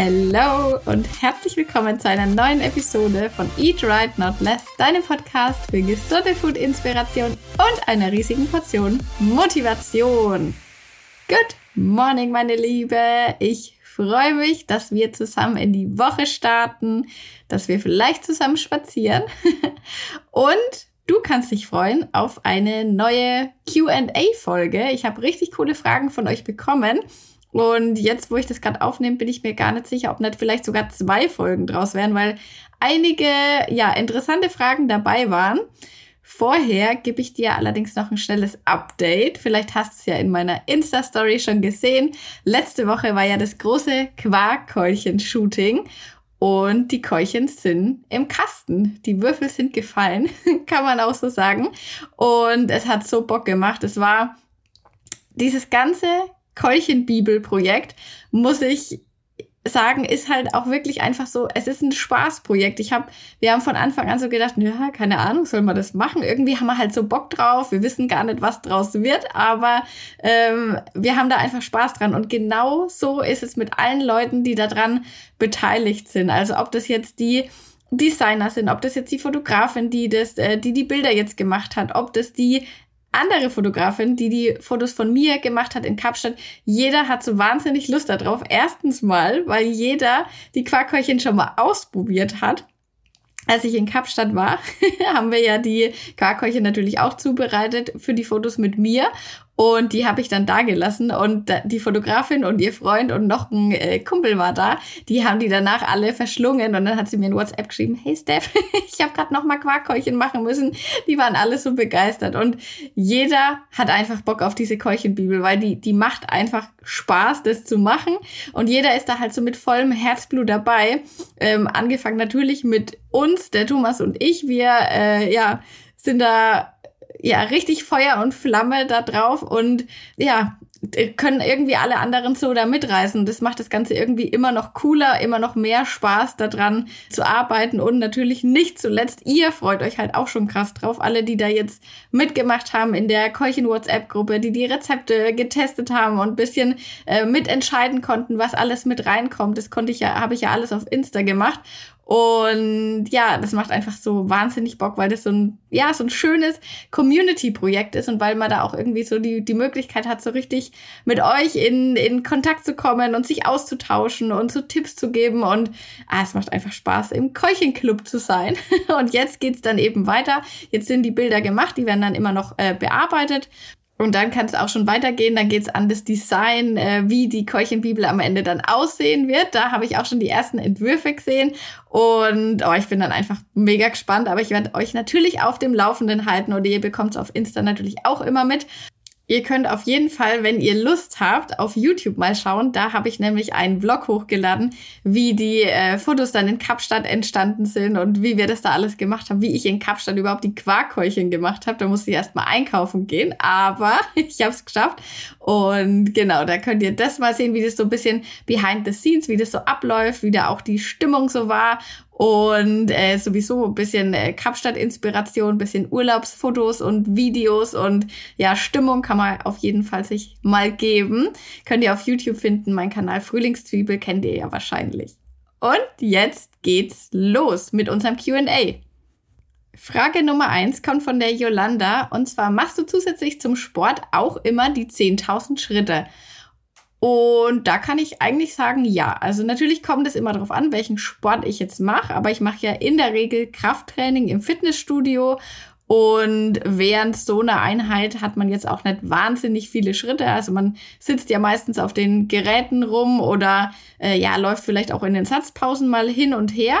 Hello und herzlich willkommen zu einer neuen Episode von Eat Right Not Less, deinem Podcast für gesunde Food-Inspiration und einer riesigen Portion Motivation. Good morning, meine Liebe. Ich freue mich, dass wir zusammen in die Woche starten, dass wir vielleicht zusammen spazieren und Du kannst dich freuen auf eine neue QA-Folge. Ich habe richtig coole Fragen von euch bekommen und jetzt, wo ich das gerade aufnehme, bin ich mir gar nicht sicher, ob nicht vielleicht sogar zwei Folgen draus wären, weil einige, ja, interessante Fragen dabei waren. Vorher gebe ich dir allerdings noch ein schnelles Update. Vielleicht hast du es ja in meiner Insta-Story schon gesehen. Letzte Woche war ja das große Quarkkeulchen-Shooting und die Keulchen sind im Kasten. Die Würfel sind gefallen, kann man auch so sagen. Und es hat so Bock gemacht. Es war dieses ganze Keulchen-Bibel-Projekt, muss ich sagen, ist halt auch wirklich einfach so, es ist ein Spaßprojekt. Ich habe, wir haben von Anfang an so gedacht, ja, keine Ahnung, soll man das machen? Irgendwie haben wir halt so Bock drauf. Wir wissen gar nicht, was draus wird, aber ähm, wir haben da einfach Spaß dran. Und genau so ist es mit allen Leuten, die daran beteiligt sind. Also ob das jetzt die Designer sind, ob das jetzt die Fotografin, die das, äh, die die Bilder jetzt gemacht hat, ob das die andere Fotografin, die die Fotos von mir gemacht hat in Kapstadt, jeder hat so wahnsinnig Lust darauf. Erstens mal, weil jeder die Quarkhäulchen schon mal ausprobiert hat. Als ich in Kapstadt war, haben wir ja die Quarkhäulchen natürlich auch zubereitet für die Fotos mit mir. Und die habe ich dann da gelassen und die Fotografin und ihr Freund und noch ein äh, Kumpel war da. Die haben die danach alle verschlungen und dann hat sie mir in WhatsApp geschrieben, hey Steph, ich habe gerade noch mal Quarkkeuchen machen müssen. Die waren alle so begeistert und jeder hat einfach Bock auf diese Keuchenbibel, weil die die macht einfach Spaß, das zu machen und jeder ist da halt so mit vollem Herzblut dabei. Ähm, angefangen natürlich mit uns, der Thomas und ich. Wir äh, ja sind da ja richtig Feuer und Flamme da drauf und ja, können irgendwie alle anderen so da mitreißen. Das macht das Ganze irgendwie immer noch cooler, immer noch mehr Spaß daran zu arbeiten und natürlich nicht zuletzt, ihr freut euch halt auch schon krass drauf. Alle, die da jetzt mitgemacht haben in der Keuchen-WhatsApp-Gruppe, die die Rezepte getestet haben und bisschen äh, mitentscheiden konnten, was alles mit reinkommt. Das konnte ich ja, habe ich ja alles auf Insta gemacht und ja, das macht einfach so wahnsinnig Bock, weil das so ein, ja, so ein schönes Community-Projekt ist und weil man da auch irgendwie so die, die Möglichkeit hat, so richtig mit euch in, in Kontakt zu kommen und sich auszutauschen und so Tipps zu geben. Und ah, es macht einfach Spaß, im Keuchenclub zu sein. Und jetzt geht's dann eben weiter. Jetzt sind die Bilder gemacht, die werden dann immer noch äh, bearbeitet. Und dann kann es auch schon weitergehen. Dann geht es an das Design, äh, wie die Keulchenbibel am Ende dann aussehen wird. Da habe ich auch schon die ersten Entwürfe gesehen. Und oh, ich bin dann einfach mega gespannt. Aber ich werde euch natürlich auf dem Laufenden halten oder ihr bekommt es auf Insta natürlich auch immer mit. Ihr könnt auf jeden Fall, wenn ihr Lust habt, auf YouTube mal schauen. Da habe ich nämlich einen Vlog hochgeladen, wie die äh, Fotos dann in Kapstadt entstanden sind und wie wir das da alles gemacht haben, wie ich in Kapstadt überhaupt die Quarkhäulchen gemacht habe. Da musste ich erst mal einkaufen gehen, aber ich habe es geschafft. Und genau, da könnt ihr das mal sehen, wie das so ein bisschen behind the scenes, wie das so abläuft, wie da auch die Stimmung so war und äh, sowieso ein bisschen äh, Kapstadt-Inspiration, bisschen Urlaubsfotos und Videos und ja, Stimmung kann man auf jeden Fall sich mal geben. Könnt ihr auf YouTube finden, mein Kanal Frühlingszwiebel kennt ihr ja wahrscheinlich. Und jetzt geht's los mit unserem QA. Frage Nummer eins kommt von der Yolanda und zwar machst du zusätzlich zum Sport auch immer die 10.000 Schritte? Und da kann ich eigentlich sagen, ja. Also natürlich kommt es immer darauf an, welchen Sport ich jetzt mache, aber ich mache ja in der Regel Krafttraining im Fitnessstudio und während so einer Einheit hat man jetzt auch nicht wahnsinnig viele Schritte. Also man sitzt ja meistens auf den Geräten rum oder äh, ja, läuft vielleicht auch in den Satzpausen mal hin und her.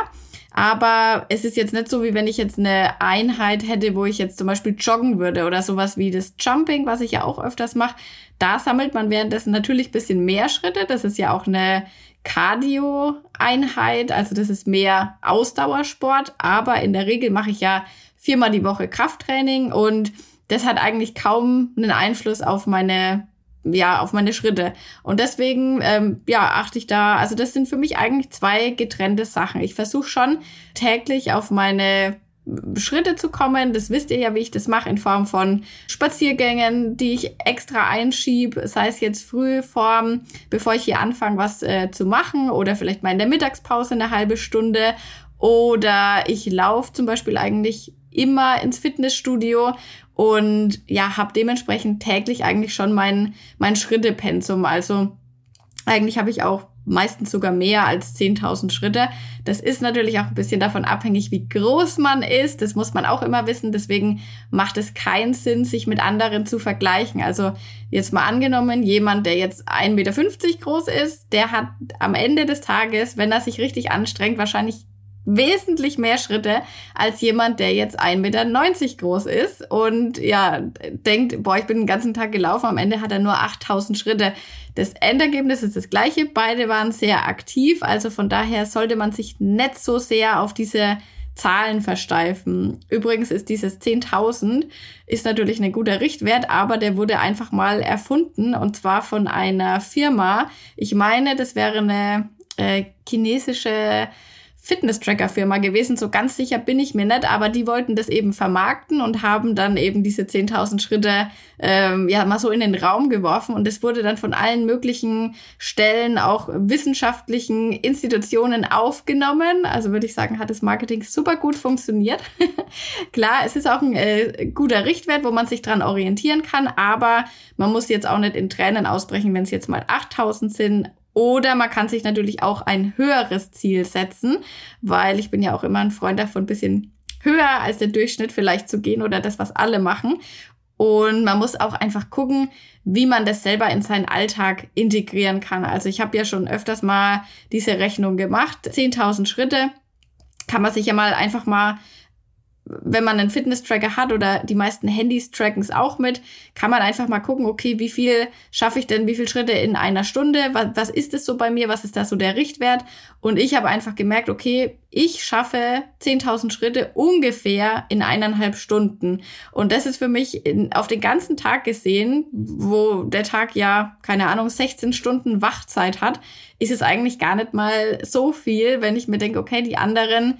Aber es ist jetzt nicht so, wie wenn ich jetzt eine Einheit hätte, wo ich jetzt zum Beispiel joggen würde oder sowas wie das Jumping, was ich ja auch öfters mache. Da sammelt man währenddessen natürlich bisschen mehr Schritte. Das ist ja auch eine Cardio-Einheit, also das ist mehr Ausdauersport. Aber in der Regel mache ich ja viermal die Woche Krafttraining und das hat eigentlich kaum einen Einfluss auf meine ja, auf meine Schritte. Und deswegen, ähm, ja, achte ich da, also das sind für mich eigentlich zwei getrennte Sachen. Ich versuche schon täglich auf meine Schritte zu kommen. Das wisst ihr ja, wie ich das mache, in Form von Spaziergängen, die ich extra einschiebe, sei es jetzt früh vorm, bevor ich hier anfange, was äh, zu machen oder vielleicht mal in der Mittagspause eine halbe Stunde oder ich laufe zum Beispiel eigentlich immer ins Fitnessstudio und ja, habe dementsprechend täglich eigentlich schon mein, mein Schrittepensum. Also eigentlich habe ich auch meistens sogar mehr als 10.000 Schritte. Das ist natürlich auch ein bisschen davon abhängig, wie groß man ist. Das muss man auch immer wissen. Deswegen macht es keinen Sinn, sich mit anderen zu vergleichen. Also jetzt mal angenommen, jemand, der jetzt 1,50 Meter groß ist, der hat am Ende des Tages, wenn er sich richtig anstrengt, wahrscheinlich wesentlich mehr Schritte als jemand, der jetzt 1,90 Meter groß ist und ja, denkt, boah, ich bin den ganzen Tag gelaufen, am Ende hat er nur 8000 Schritte. Das Endergebnis ist das gleiche, beide waren sehr aktiv, also von daher sollte man sich nicht so sehr auf diese Zahlen versteifen. Übrigens ist dieses 10.000 ist natürlich ein guter Richtwert, aber der wurde einfach mal erfunden und zwar von einer Firma. Ich meine, das wäre eine äh, chinesische Fitness-Tracker-Firma gewesen. So ganz sicher bin ich mir nicht, aber die wollten das eben vermarkten und haben dann eben diese 10.000 Schritte ähm, ja mal so in den Raum geworfen und es wurde dann von allen möglichen Stellen, auch wissenschaftlichen Institutionen aufgenommen. Also würde ich sagen, hat das Marketing super gut funktioniert. Klar, es ist auch ein äh, guter Richtwert, wo man sich dran orientieren kann, aber man muss jetzt auch nicht in Tränen ausbrechen, wenn es jetzt mal 8000 sind oder man kann sich natürlich auch ein höheres Ziel setzen, weil ich bin ja auch immer ein Freund davon, ein bisschen höher als der Durchschnitt vielleicht zu gehen oder das, was alle machen. Und man muss auch einfach gucken, wie man das selber in seinen Alltag integrieren kann. Also ich habe ja schon öfters mal diese Rechnung gemacht. 10.000 Schritte kann man sich ja mal einfach mal wenn man einen Fitness-Tracker hat oder die meisten Handys tracken es auch mit, kann man einfach mal gucken, okay, wie viel schaffe ich denn, wie viele Schritte in einer Stunde, was, was ist es so bei mir, was ist da so der Richtwert? Und ich habe einfach gemerkt, okay, ich schaffe 10.000 Schritte ungefähr in eineinhalb Stunden. Und das ist für mich in, auf den ganzen Tag gesehen, wo der Tag ja, keine Ahnung, 16 Stunden Wachzeit hat, ist es eigentlich gar nicht mal so viel, wenn ich mir denke, okay, die anderen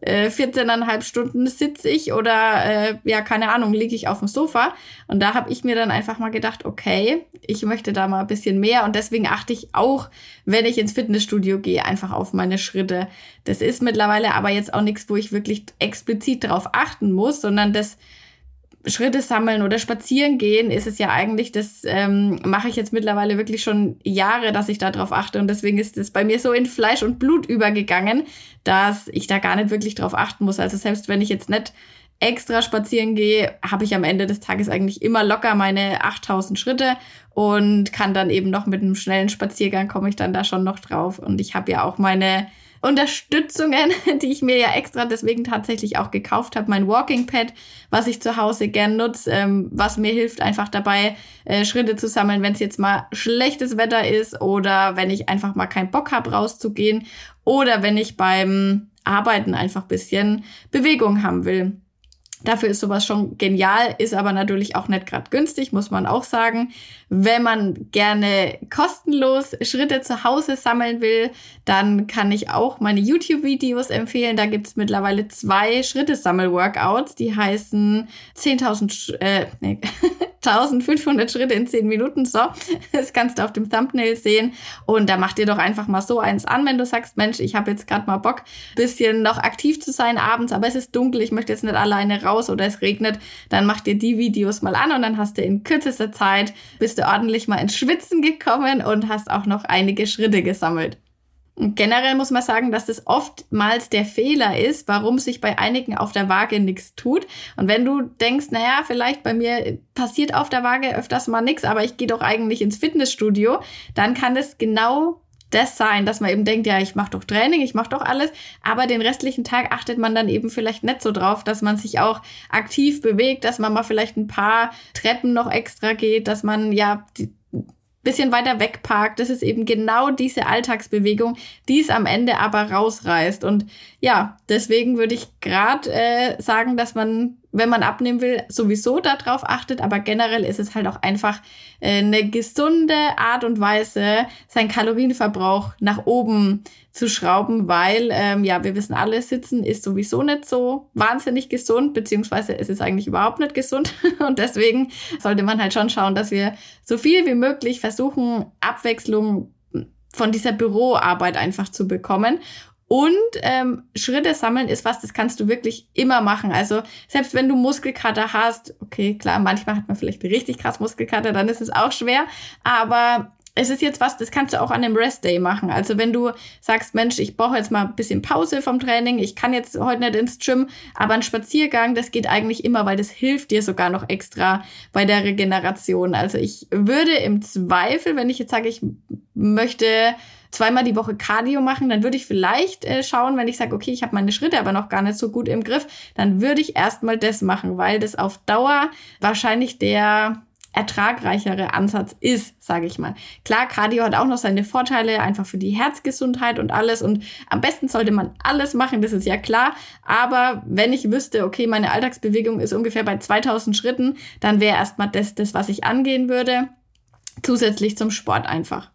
äh, 14,5 Stunden sitze ich oder äh, ja, keine Ahnung, liege ich auf dem Sofa. Und da habe ich mir dann einfach mal gedacht, okay, ich möchte da mal ein bisschen mehr und deswegen achte ich auch, wenn ich ins Fitnessstudio gehe, einfach auf meine Schritte. Das ist mittlerweile aber jetzt auch nichts, wo ich wirklich explizit darauf achten muss, sondern das Schritte sammeln oder spazieren gehen, ist es ja eigentlich, das ähm, mache ich jetzt mittlerweile wirklich schon Jahre, dass ich darauf achte. Und deswegen ist es bei mir so in Fleisch und Blut übergegangen, dass ich da gar nicht wirklich drauf achten muss. Also selbst wenn ich jetzt nicht extra spazieren gehe, habe ich am Ende des Tages eigentlich immer locker meine 8000 Schritte und kann dann eben noch mit einem schnellen Spaziergang komme ich dann da schon noch drauf. Und ich habe ja auch meine Unterstützungen, die ich mir ja extra deswegen tatsächlich auch gekauft habe. Mein Walking Pad, was ich zu Hause gern nutze, ähm, was mir hilft, einfach dabei äh, Schritte zu sammeln, wenn es jetzt mal schlechtes Wetter ist oder wenn ich einfach mal keinen Bock habe, rauszugehen oder wenn ich beim Arbeiten einfach bisschen Bewegung haben will. Dafür ist sowas schon genial, ist aber natürlich auch nicht gerade günstig, muss man auch sagen. Wenn man gerne kostenlos Schritte zu Hause sammeln will, dann kann ich auch meine YouTube-Videos empfehlen. Da gibt's mittlerweile zwei Schritte-Sammel-Workouts, die heißen 10.000, äh, nee, 1500 Schritte in 10 Minuten. So, das kannst du auf dem Thumbnail sehen. Und da mach dir doch einfach mal so eins an, wenn du sagst, Mensch, ich habe jetzt gerade mal Bock, bisschen noch aktiv zu sein abends, aber es ist dunkel, ich möchte jetzt nicht alleine raus oder es regnet. Dann mach dir die Videos mal an und dann hast du in kürzester Zeit, bist du ordentlich mal ins Schwitzen gekommen und hast auch noch einige Schritte gesammelt. Und generell muss man sagen, dass das oftmals der Fehler ist, warum sich bei einigen auf der Waage nichts tut. Und wenn du denkst, naja, vielleicht bei mir passiert auf der Waage öfters mal nichts, aber ich gehe doch eigentlich ins Fitnessstudio, dann kann es genau das sein, dass man eben denkt, ja, ich mache doch Training, ich mache doch alles, aber den restlichen Tag achtet man dann eben vielleicht nicht so drauf, dass man sich auch aktiv bewegt, dass man mal vielleicht ein paar Treppen noch extra geht, dass man ja die, bisschen weiter wegparkt. Das ist eben genau diese Alltagsbewegung, die es am Ende aber rausreißt. Und ja, deswegen würde ich gerade äh, sagen, dass man wenn man abnehmen will, sowieso darauf achtet, aber generell ist es halt auch einfach äh, eine gesunde Art und Weise, seinen Kalorienverbrauch nach oben zu schrauben, weil, ähm, ja, wir wissen alle, Sitzen ist sowieso nicht so wahnsinnig gesund, beziehungsweise es ist eigentlich überhaupt nicht gesund. Und deswegen sollte man halt schon schauen, dass wir so viel wie möglich versuchen, Abwechslung von dieser Büroarbeit einfach zu bekommen. Und ähm, Schritte sammeln ist was, das kannst du wirklich immer machen. Also selbst wenn du Muskelkater hast, okay, klar, manchmal hat man vielleicht richtig krass Muskelkater, dann ist es auch schwer. Aber es ist jetzt was, das kannst du auch an einem Rest-Day machen. Also wenn du sagst, Mensch, ich brauche jetzt mal ein bisschen Pause vom Training, ich kann jetzt heute nicht ins Gym, aber ein Spaziergang, das geht eigentlich immer, weil das hilft dir sogar noch extra bei der Regeneration. Also ich würde im Zweifel, wenn ich jetzt sage, ich möchte zweimal die Woche Cardio machen, dann würde ich vielleicht äh, schauen, wenn ich sage, okay, ich habe meine Schritte aber noch gar nicht so gut im Griff, dann würde ich erstmal das machen, weil das auf Dauer wahrscheinlich der ertragreichere Ansatz ist, sage ich mal. Klar, Cardio hat auch noch seine Vorteile, einfach für die Herzgesundheit und alles. Und am besten sollte man alles machen, das ist ja klar. Aber wenn ich wüsste, okay, meine Alltagsbewegung ist ungefähr bei 2000 Schritten, dann wäre erstmal das, das, was ich angehen würde, zusätzlich zum Sport einfach.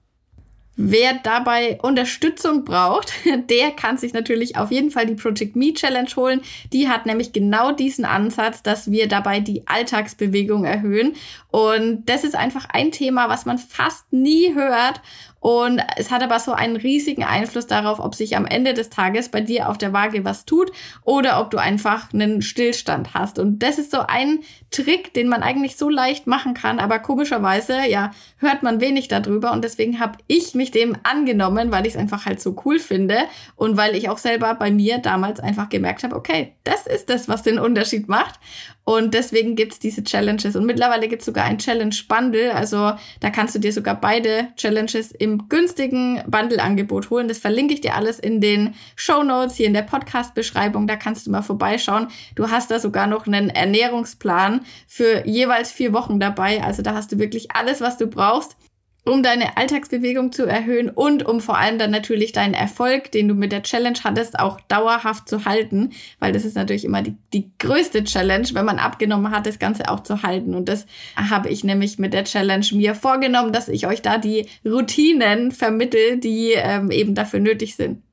Wer dabei Unterstützung braucht, der kann sich natürlich auf jeden Fall die Project Me Challenge holen. Die hat nämlich genau diesen Ansatz, dass wir dabei die Alltagsbewegung erhöhen. Und das ist einfach ein Thema, was man fast nie hört und es hat aber so einen riesigen Einfluss darauf, ob sich am Ende des Tages bei dir auf der Waage was tut oder ob du einfach einen Stillstand hast. Und das ist so ein Trick, den man eigentlich so leicht machen kann, aber komischerweise, ja, hört man wenig darüber. Und deswegen habe ich mich dem angenommen, weil ich es einfach halt so cool finde und weil ich auch selber bei mir damals einfach gemerkt habe, okay, das ist das, was den Unterschied macht. Und deswegen gibt's diese Challenges. Und mittlerweile gibt's sogar ein Challenge-Bundle. Also da kannst du dir sogar beide Challenges im günstigen Bundle-Angebot holen. Das verlinke ich dir alles in den Show Notes, hier in der Podcast-Beschreibung. Da kannst du mal vorbeischauen. Du hast da sogar noch einen Ernährungsplan für jeweils vier Wochen dabei. Also da hast du wirklich alles, was du brauchst um deine Alltagsbewegung zu erhöhen und um vor allem dann natürlich deinen Erfolg, den du mit der Challenge hattest, auch dauerhaft zu halten, weil das ist natürlich immer die, die größte Challenge, wenn man abgenommen hat, das Ganze auch zu halten. Und das habe ich nämlich mit der Challenge mir vorgenommen, dass ich euch da die Routinen vermittel, die ähm, eben dafür nötig sind.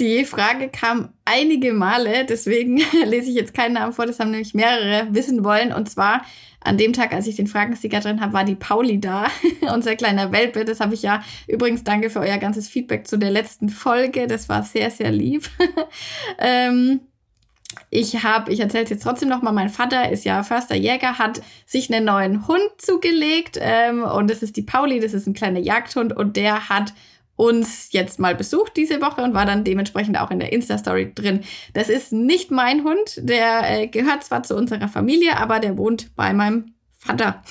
Die Frage kam einige Male, deswegen lese ich jetzt keinen Namen vor, das haben nämlich mehrere wissen wollen. Und zwar, an dem Tag, als ich den Fragensticker drin habe, war die Pauli da, unser kleiner Welpe. Das habe ich ja übrigens danke für euer ganzes Feedback zu der letzten Folge. Das war sehr, sehr lieb. ähm, ich habe, ich erzähle es jetzt trotzdem noch mal, mein Vater ist ja Förster Jäger, hat sich einen neuen Hund zugelegt ähm, und das ist die Pauli, das ist ein kleiner Jagdhund und der hat uns jetzt mal besucht diese Woche und war dann dementsprechend auch in der Insta-Story drin. Das ist nicht mein Hund, der äh, gehört zwar zu unserer Familie, aber der wohnt bei meinem Vater.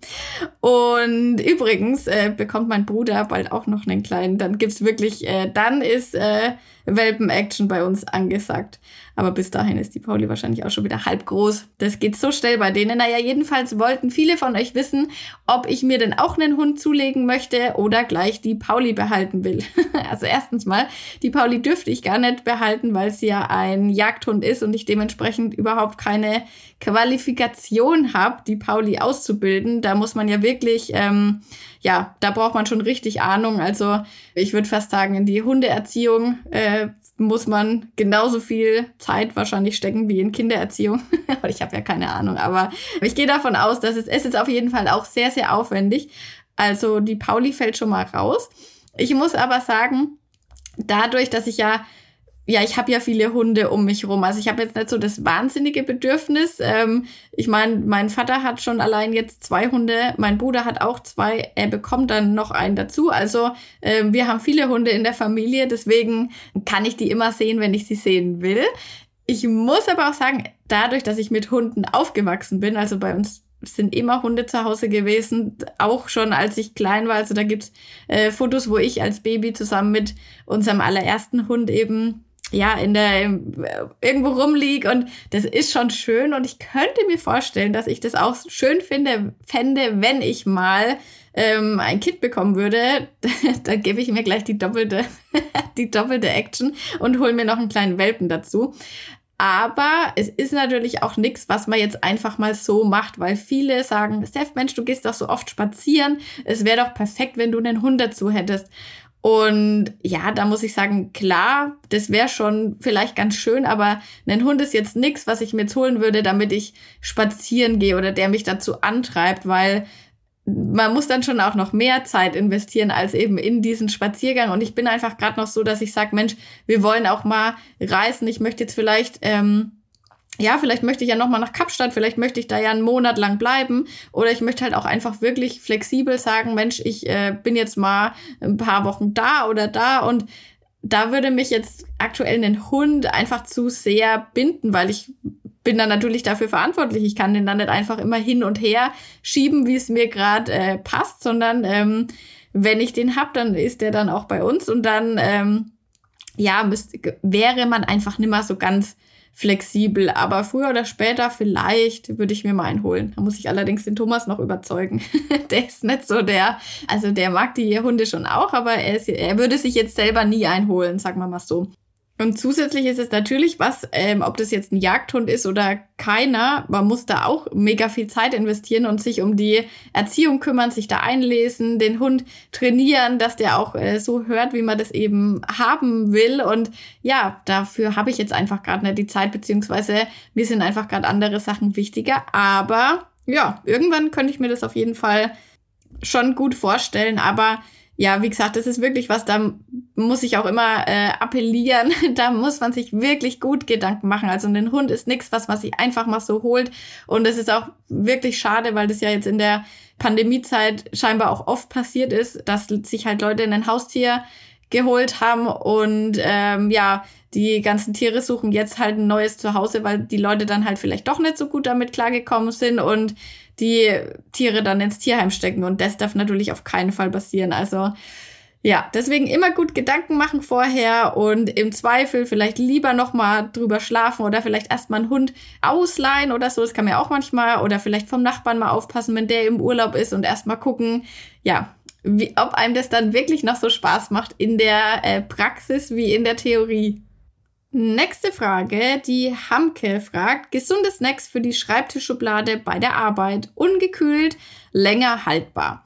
und übrigens äh, bekommt mein Bruder bald auch noch einen kleinen. Dann gibt's wirklich, äh, dann ist äh, Welpen-Action bei uns angesagt. Aber bis dahin ist die Pauli wahrscheinlich auch schon wieder halb groß. Das geht so schnell bei denen. Naja, jedenfalls wollten viele von euch wissen, ob ich mir denn auch einen Hund zulegen möchte oder gleich die Pauli behalten will. also erstens mal, die Pauli dürfte ich gar nicht behalten, weil sie ja ein Jagdhund ist und ich dementsprechend überhaupt keine Qualifikation habe, die Pauli auszubilden. Da muss man ja wirklich, ähm, ja, da braucht man schon richtig Ahnung. Also ich würde fast sagen, in die Hundeerziehung äh, muss man genauso viel Zeit wahrscheinlich stecken wie in Kindererziehung. ich habe ja keine Ahnung, aber ich gehe davon aus, dass es, es ist auf jeden Fall auch sehr, sehr aufwendig. Also die Pauli fällt schon mal raus. Ich muss aber sagen, dadurch, dass ich ja ja, ich habe ja viele Hunde um mich rum. Also ich habe jetzt nicht so das wahnsinnige Bedürfnis. Ähm, ich meine, mein Vater hat schon allein jetzt zwei Hunde, mein Bruder hat auch zwei, er bekommt dann noch einen dazu. Also ähm, wir haben viele Hunde in der Familie, deswegen kann ich die immer sehen, wenn ich sie sehen will. Ich muss aber auch sagen, dadurch, dass ich mit Hunden aufgewachsen bin, also bei uns sind immer Hunde zu Hause gewesen, auch schon als ich klein war. Also da gibt's äh, Fotos, wo ich als Baby zusammen mit unserem allerersten Hund eben ja, in der, irgendwo rumlieg und das ist schon schön und ich könnte mir vorstellen, dass ich das auch schön finde, fände, wenn ich mal ähm, ein Kind bekommen würde, dann gebe ich mir gleich die doppelte, die doppelte Action und hole mir noch einen kleinen Welpen dazu. Aber es ist natürlich auch nichts, was man jetzt einfach mal so macht, weil viele sagen, Steph, Mensch, du gehst doch so oft spazieren. Es wäre doch perfekt, wenn du einen Hund dazu hättest. Und ja, da muss ich sagen, klar, das wäre schon vielleicht ganz schön, aber ein Hund ist jetzt nichts, was ich mir jetzt holen würde, damit ich spazieren gehe oder der mich dazu antreibt, weil man muss dann schon auch noch mehr Zeit investieren als eben in diesen Spaziergang. Und ich bin einfach gerade noch so, dass ich sage, Mensch, wir wollen auch mal reisen. Ich möchte jetzt vielleicht, ähm, ja, vielleicht möchte ich ja noch mal nach Kapstadt, vielleicht möchte ich da ja einen Monat lang bleiben. Oder ich möchte halt auch einfach wirklich flexibel sagen, Mensch, ich äh, bin jetzt mal ein paar Wochen da oder da und da würde mich jetzt aktuell ein Hund einfach zu sehr binden, weil ich bin dann natürlich dafür verantwortlich. Ich kann den dann nicht einfach immer hin und her schieben, wie es mir gerade äh, passt, sondern ähm, wenn ich den hab, dann ist der dann auch bei uns und dann ähm, ja müsste, wäre man einfach nimmer so ganz flexibel. Aber früher oder später vielleicht würde ich mir mal einen holen. Da muss ich allerdings den Thomas noch überzeugen. der ist nicht so der, also der mag die Hunde schon auch, aber er, ist, er würde sich jetzt selber nie einholen, sagen wir mal so. Und zusätzlich ist es natürlich was, ähm, ob das jetzt ein Jagdhund ist oder keiner, man muss da auch mega viel Zeit investieren und sich um die Erziehung kümmern, sich da einlesen, den Hund trainieren, dass der auch äh, so hört, wie man das eben haben will. Und ja, dafür habe ich jetzt einfach gerade nicht die Zeit, beziehungsweise mir sind einfach gerade andere Sachen wichtiger. Aber ja, irgendwann könnte ich mir das auf jeden Fall schon gut vorstellen. Aber ja, wie gesagt, das ist wirklich was, da muss ich auch immer äh, appellieren. da muss man sich wirklich gut Gedanken machen. Also ein Hund ist nichts, was man sich einfach mal so holt. Und es ist auch wirklich schade, weil das ja jetzt in der Pandemiezeit scheinbar auch oft passiert ist, dass sich halt Leute in ein Haustier geholt haben und ähm, ja, die ganzen Tiere suchen jetzt halt ein neues Zuhause, weil die Leute dann halt vielleicht doch nicht so gut damit klargekommen sind und die Tiere dann ins Tierheim stecken. Und das darf natürlich auf keinen Fall passieren. Also ja, deswegen immer gut Gedanken machen vorher und im Zweifel vielleicht lieber noch mal drüber schlafen oder vielleicht erstmal einen Hund ausleihen oder so. Das kann man ja auch manchmal oder vielleicht vom Nachbarn mal aufpassen, wenn der im Urlaub ist und erstmal gucken, ja, wie, ob einem das dann wirklich noch so Spaß macht in der äh, Praxis wie in der Theorie. Nächste Frage, die Hamke fragt, gesunde Snacks für die Schreibtischschublade bei der Arbeit, ungekühlt, länger haltbar.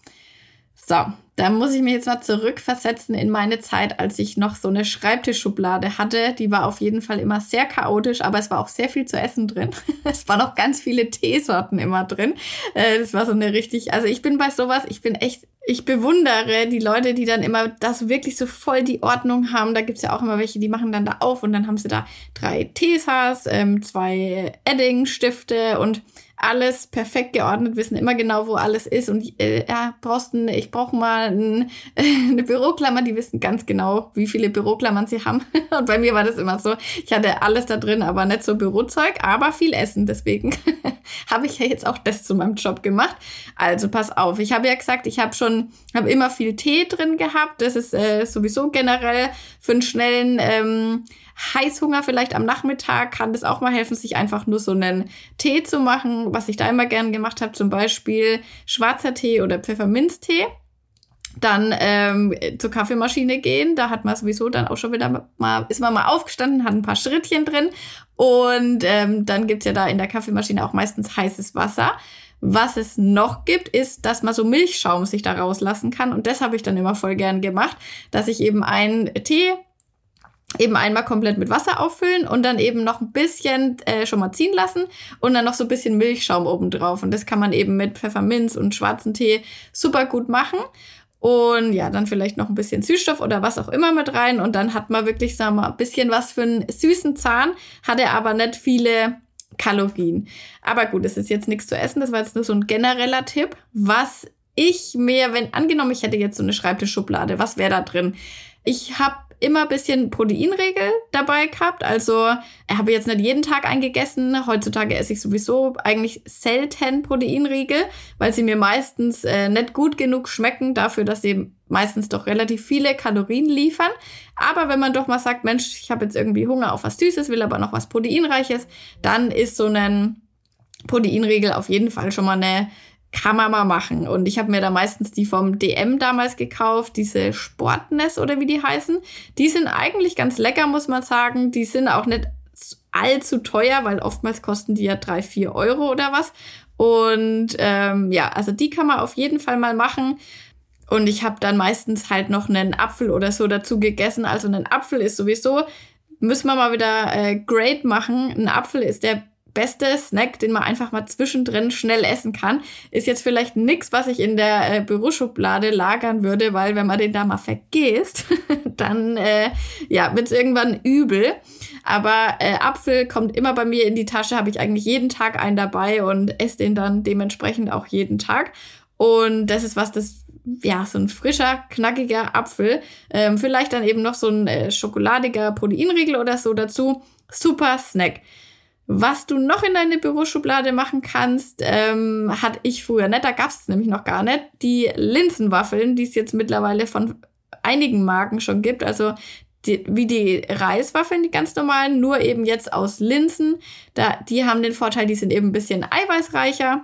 So, da muss ich mich jetzt mal zurückversetzen in meine Zeit, als ich noch so eine Schreibtischschublade hatte. Die war auf jeden Fall immer sehr chaotisch, aber es war auch sehr viel zu essen drin. es waren auch ganz viele Teesorten immer drin. Äh, das war so eine richtig, also ich bin bei sowas, ich bin echt, ich bewundere die Leute, die dann immer das wirklich so voll die Ordnung haben. Da gibt's ja auch immer welche, die machen dann da auf und dann haben sie da drei Tesas, ähm, zwei Edding-Stifte und alles perfekt geordnet, wissen immer genau, wo alles ist. Und äh, ja, brauchst ein, ich brauche mal ein, eine Büroklammer, die wissen ganz genau, wie viele Büroklammern sie haben. Und bei mir war das immer so. Ich hatte alles da drin, aber nicht so Bürozeug, aber viel Essen. Deswegen habe ich ja jetzt auch das zu meinem Job gemacht. Also pass auf. Ich habe ja gesagt, ich habe schon, habe immer viel Tee drin gehabt. Das ist äh, sowieso generell für einen schnellen ähm, Heißhunger vielleicht am Nachmittag kann das auch mal helfen, sich einfach nur so einen Tee zu machen, was ich da immer gern gemacht habe, zum Beispiel schwarzer Tee oder Pfefferminztee. Dann ähm, zur Kaffeemaschine gehen, da hat man sowieso dann auch schon wieder mal, ist man mal aufgestanden, hat ein paar Schrittchen drin und ähm, dann gibt's ja da in der Kaffeemaschine auch meistens heißes Wasser. Was es noch gibt, ist, dass man so Milchschaum sich da rauslassen kann. Und das habe ich dann immer voll gern gemacht, dass ich eben einen Tee eben einmal komplett mit Wasser auffüllen und dann eben noch ein bisschen äh, schon mal ziehen lassen und dann noch so ein bisschen Milchschaum oben drauf. Und das kann man eben mit Pfefferminz und schwarzen Tee super gut machen. Und ja, dann vielleicht noch ein bisschen Süßstoff oder was auch immer mit rein. Und dann hat man wirklich, sagen wir mal, ein bisschen was für einen süßen Zahn, hat er aber nicht viele Kalorien. Aber gut, es ist jetzt nichts zu essen. Das war jetzt nur so ein genereller Tipp. Was ich mir, wenn angenommen, ich hätte jetzt so eine Schreibtischschublade, was wäre da drin? Ich habe immer ein bisschen Proteinregel dabei gehabt. Also ich habe jetzt nicht jeden Tag eingegessen. Heutzutage esse ich sowieso eigentlich selten Proteinriegel, weil sie mir meistens äh, nicht gut genug schmecken dafür, dass sie meistens doch relativ viele Kalorien liefern. Aber wenn man doch mal sagt, Mensch, ich habe jetzt irgendwie Hunger auf was Süßes, will aber noch was Proteinreiches, dann ist so ein Proteinriegel auf jeden Fall schon mal eine kann man mal machen. Und ich habe mir da meistens die vom DM damals gekauft, diese Sportness oder wie die heißen. Die sind eigentlich ganz lecker, muss man sagen. Die sind auch nicht allzu teuer, weil oftmals kosten die ja drei, vier Euro oder was. Und ähm, ja, also die kann man auf jeden Fall mal machen. Und ich habe dann meistens halt noch einen Apfel oder so dazu gegessen. Also ein Apfel ist sowieso, müssen wir mal wieder äh, great machen. Ein Apfel ist der beste Snack, den man einfach mal zwischendrin schnell essen kann. Ist jetzt vielleicht nichts, was ich in der äh, Büroschublade lagern würde, weil wenn man den da mal vergisst, dann äh, ja, wird es irgendwann übel. Aber äh, Apfel kommt immer bei mir in die Tasche, habe ich eigentlich jeden Tag einen dabei und esse den dann dementsprechend auch jeden Tag. Und das ist was, das ja, so ein frischer, knackiger Apfel. Ähm, vielleicht dann eben noch so ein äh, schokoladiger Proteinriegel oder so dazu. Super Snack. Was du noch in deine Büroschublade machen kannst, ähm, hatte ich früher nicht, da gab es nämlich noch gar nicht, die Linsenwaffeln, die es jetzt mittlerweile von einigen Marken schon gibt. Also die, wie die Reiswaffeln, die ganz normalen, nur eben jetzt aus Linsen. Da, die haben den Vorteil, die sind eben ein bisschen eiweißreicher,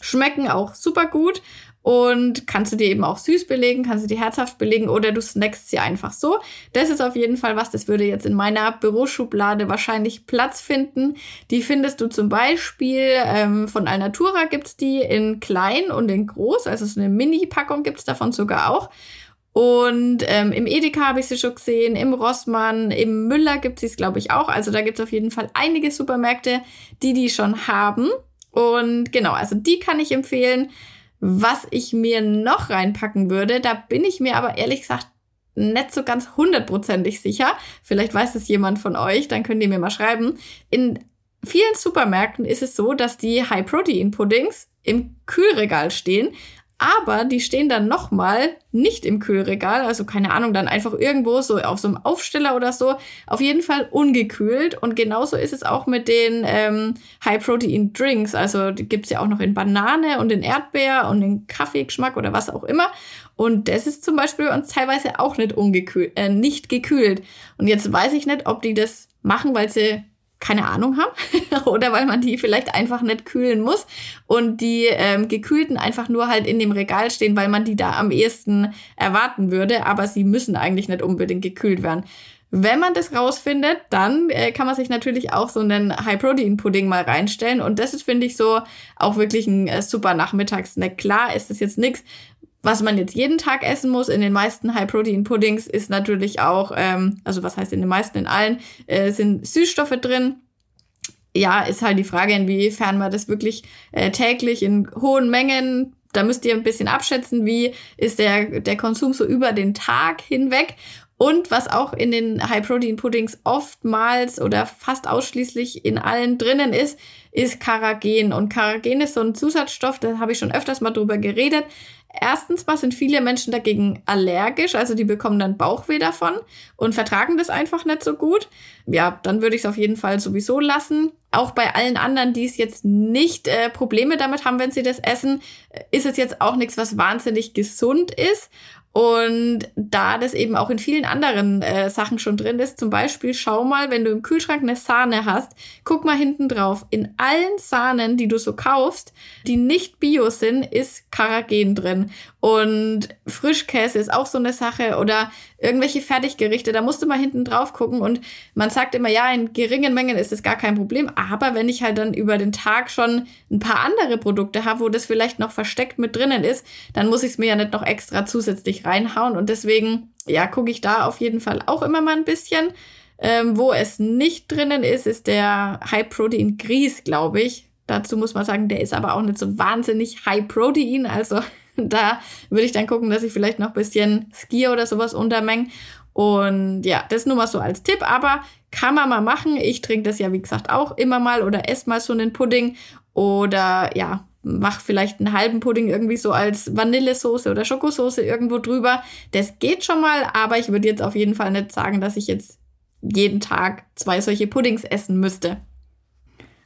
schmecken auch super gut und kannst du dir eben auch süß belegen, kannst du dir herzhaft belegen oder du snackst sie einfach so. Das ist auf jeden Fall was, das würde jetzt in meiner Büroschublade wahrscheinlich Platz finden. Die findest du zum Beispiel ähm, von Alnatura gibt's die in klein und in groß, also so eine Mini-Packung gibt's davon sogar auch. Und ähm, im Edeka habe ich sie schon gesehen, im Rossmann, im Müller gibt es glaube ich, auch. Also da gibt es auf jeden Fall einige Supermärkte, die die schon haben. Und genau, also die kann ich empfehlen. Was ich mir noch reinpacken würde, da bin ich mir aber ehrlich gesagt nicht so ganz hundertprozentig sicher. Vielleicht weiß es jemand von euch, dann könnt ihr mir mal schreiben. In vielen Supermärkten ist es so, dass die High-Protein-Puddings im Kühlregal stehen, aber die stehen dann nochmal nicht im Kühlregal, also keine Ahnung, dann einfach irgendwo so auf so einem Aufsteller oder so. Auf jeden Fall ungekühlt. Und genauso ist es auch mit den ähm, High-Protein-Drinks. Also die gibt's ja auch noch in Banane und in Erdbeer und in Kaffeegeschmack oder was auch immer. Und das ist zum Beispiel bei uns teilweise auch nicht, ungekühlt, äh, nicht gekühlt. Und jetzt weiß ich nicht, ob die das machen, weil sie keine Ahnung haben oder weil man die vielleicht einfach nicht kühlen muss und die ähm, gekühlten einfach nur halt in dem Regal stehen, weil man die da am ehesten erwarten würde, aber sie müssen eigentlich nicht unbedingt gekühlt werden. Wenn man das rausfindet, dann äh, kann man sich natürlich auch so einen High-Protein-Pudding mal reinstellen. Und das ist, finde ich, so auch wirklich ein äh, super Nachmittagssnack. Klar ist das jetzt nichts, was man jetzt jeden Tag essen muss. In den meisten High-Protein-Puddings ist natürlich auch, ähm, also was heißt in den meisten, in allen, äh, sind Süßstoffe drin. Ja, ist halt die Frage, inwiefern man das wirklich äh, täglich in hohen Mengen da müsst ihr ein bisschen abschätzen, wie ist der, der Konsum so über den Tag hinweg. Und was auch in den High-Protein-Puddings oftmals oder fast ausschließlich in allen drinnen ist, ist Karagen. Und Karagen ist so ein Zusatzstoff, da habe ich schon öfters mal drüber geredet. Erstens mal sind viele Menschen dagegen allergisch, also die bekommen dann Bauchweh davon und vertragen das einfach nicht so gut. Ja, dann würde ich es auf jeden Fall sowieso lassen. Auch bei allen anderen, die es jetzt nicht äh, Probleme damit haben, wenn sie das essen, ist es jetzt auch nichts, was wahnsinnig gesund ist. Und da das eben auch in vielen anderen äh, Sachen schon drin ist, zum Beispiel schau mal, wenn du im Kühlschrank eine Sahne hast, guck mal hinten drauf. In allen Sahnen, die du so kaufst, die nicht bio sind, ist Karagen drin. Und Frischkäse ist auch so eine Sache oder irgendwelche Fertiggerichte, da musst du mal hinten drauf gucken und man sagt immer, ja, in geringen Mengen ist es gar kein Problem, aber wenn ich halt dann über den Tag schon ein paar andere Produkte habe, wo das vielleicht noch versteckt mit drinnen ist, dann muss ich es mir ja nicht noch extra zusätzlich reinhauen und deswegen, ja, gucke ich da auf jeden Fall auch immer mal ein bisschen. Ähm, wo es nicht drinnen ist, ist der High Protein Grieß, glaube ich. Dazu muss man sagen, der ist aber auch nicht so wahnsinnig High Protein, also da würde ich dann gucken, dass ich vielleicht noch ein bisschen Skier oder sowas untermenge. Und ja, das nur mal so als Tipp, aber kann man mal machen. Ich trinke das ja, wie gesagt, auch immer mal oder esse mal so einen Pudding oder ja, mach vielleicht einen halben Pudding irgendwie so als Vanillesoße oder Schokosoße irgendwo drüber. Das geht schon mal, aber ich würde jetzt auf jeden Fall nicht sagen, dass ich jetzt jeden Tag zwei solche Puddings essen müsste.